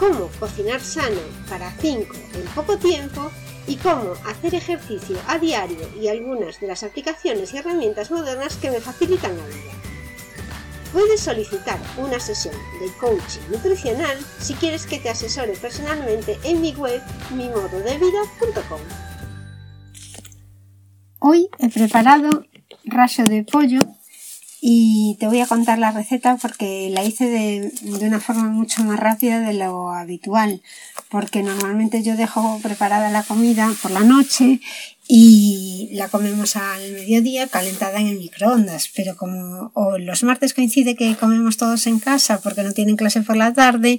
cómo cocinar sano para 5 en poco tiempo y cómo hacer ejercicio a diario y algunas de las aplicaciones y herramientas modernas que me facilitan la vida. Puedes solicitar una sesión de coaching nutricional si quieres que te asesore personalmente en mi web mimododevida.com. Hoy he preparado raso de pollo y te voy a contar la receta porque la hice de, una forma mucho más rápida de lo habitual porque normalmente yo dejo preparada la comida por la noche y la comemos al mediodía calentada en el microondas pero como los martes coincide que comemos todos en casa porque no tienen clase por la tarde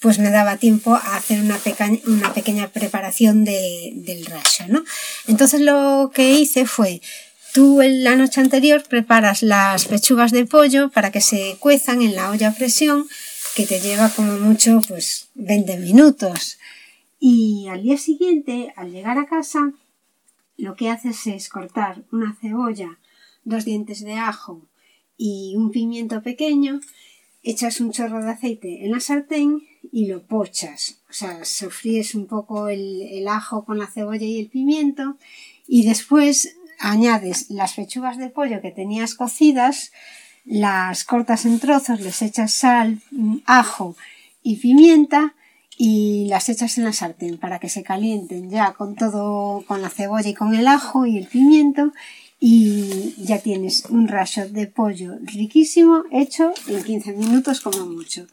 pues me daba tiempo a hacer una, una pequeña preparación del raso ¿no? entonces lo que hice fue Tú en la noche anterior preparas las pechugas de pollo para que se cuezan en la olla a presión, que te lleva como mucho pues 20 minutos. Y al día siguiente, al llegar a casa, lo que haces es cortar una cebolla, dos dientes de ajo y un pimiento pequeño, echas un chorro de aceite en la sartén y lo pochas. O sea, sofríes un poco el, el ajo con la cebolla y el pimiento y después añades las pechugas de pollo que tenías cocidas, las cortas en trozos, les echas sal, ajo y pimienta y las echas en la sartén para que se calienten ya con todo, con la cebolla y con el ajo y el pimiento. Y ya tienes un raso de pollo riquísimo hecho en 15 minutos como mucho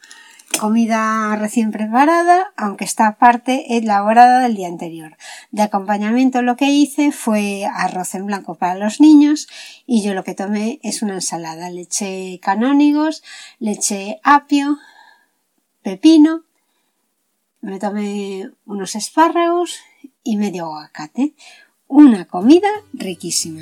comida recién preparada, aunque está parte elaborada del día anterior. De acompañamiento lo que hice fue arroz en blanco para los niños y yo lo que tomé es una ensalada. Le canónigos, le eché apio, pepino, me tomé unos espárragos y medio aguacate. Una comida riquísima.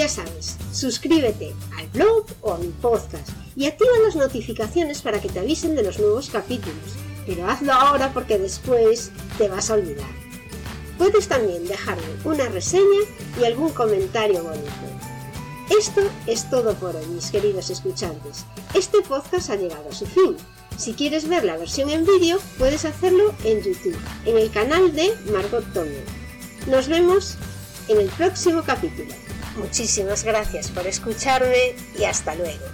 Ya sabes, suscríbete al blog o a mi podcast y activa las notificaciones para que te avisen de los nuevos capítulos. Pero hazlo ahora porque después te vas a olvidar. Puedes también dejarme una reseña y algún comentario bonito. Esto es todo por hoy, mis queridos escuchantes. Este podcast ha llegado a su fin. Si quieres ver la versión en vídeo, puedes hacerlo en YouTube, en el canal de Margot Tomio. Nos vemos en el próximo capítulo. Muchísimas gracias por escucharme y hasta luego.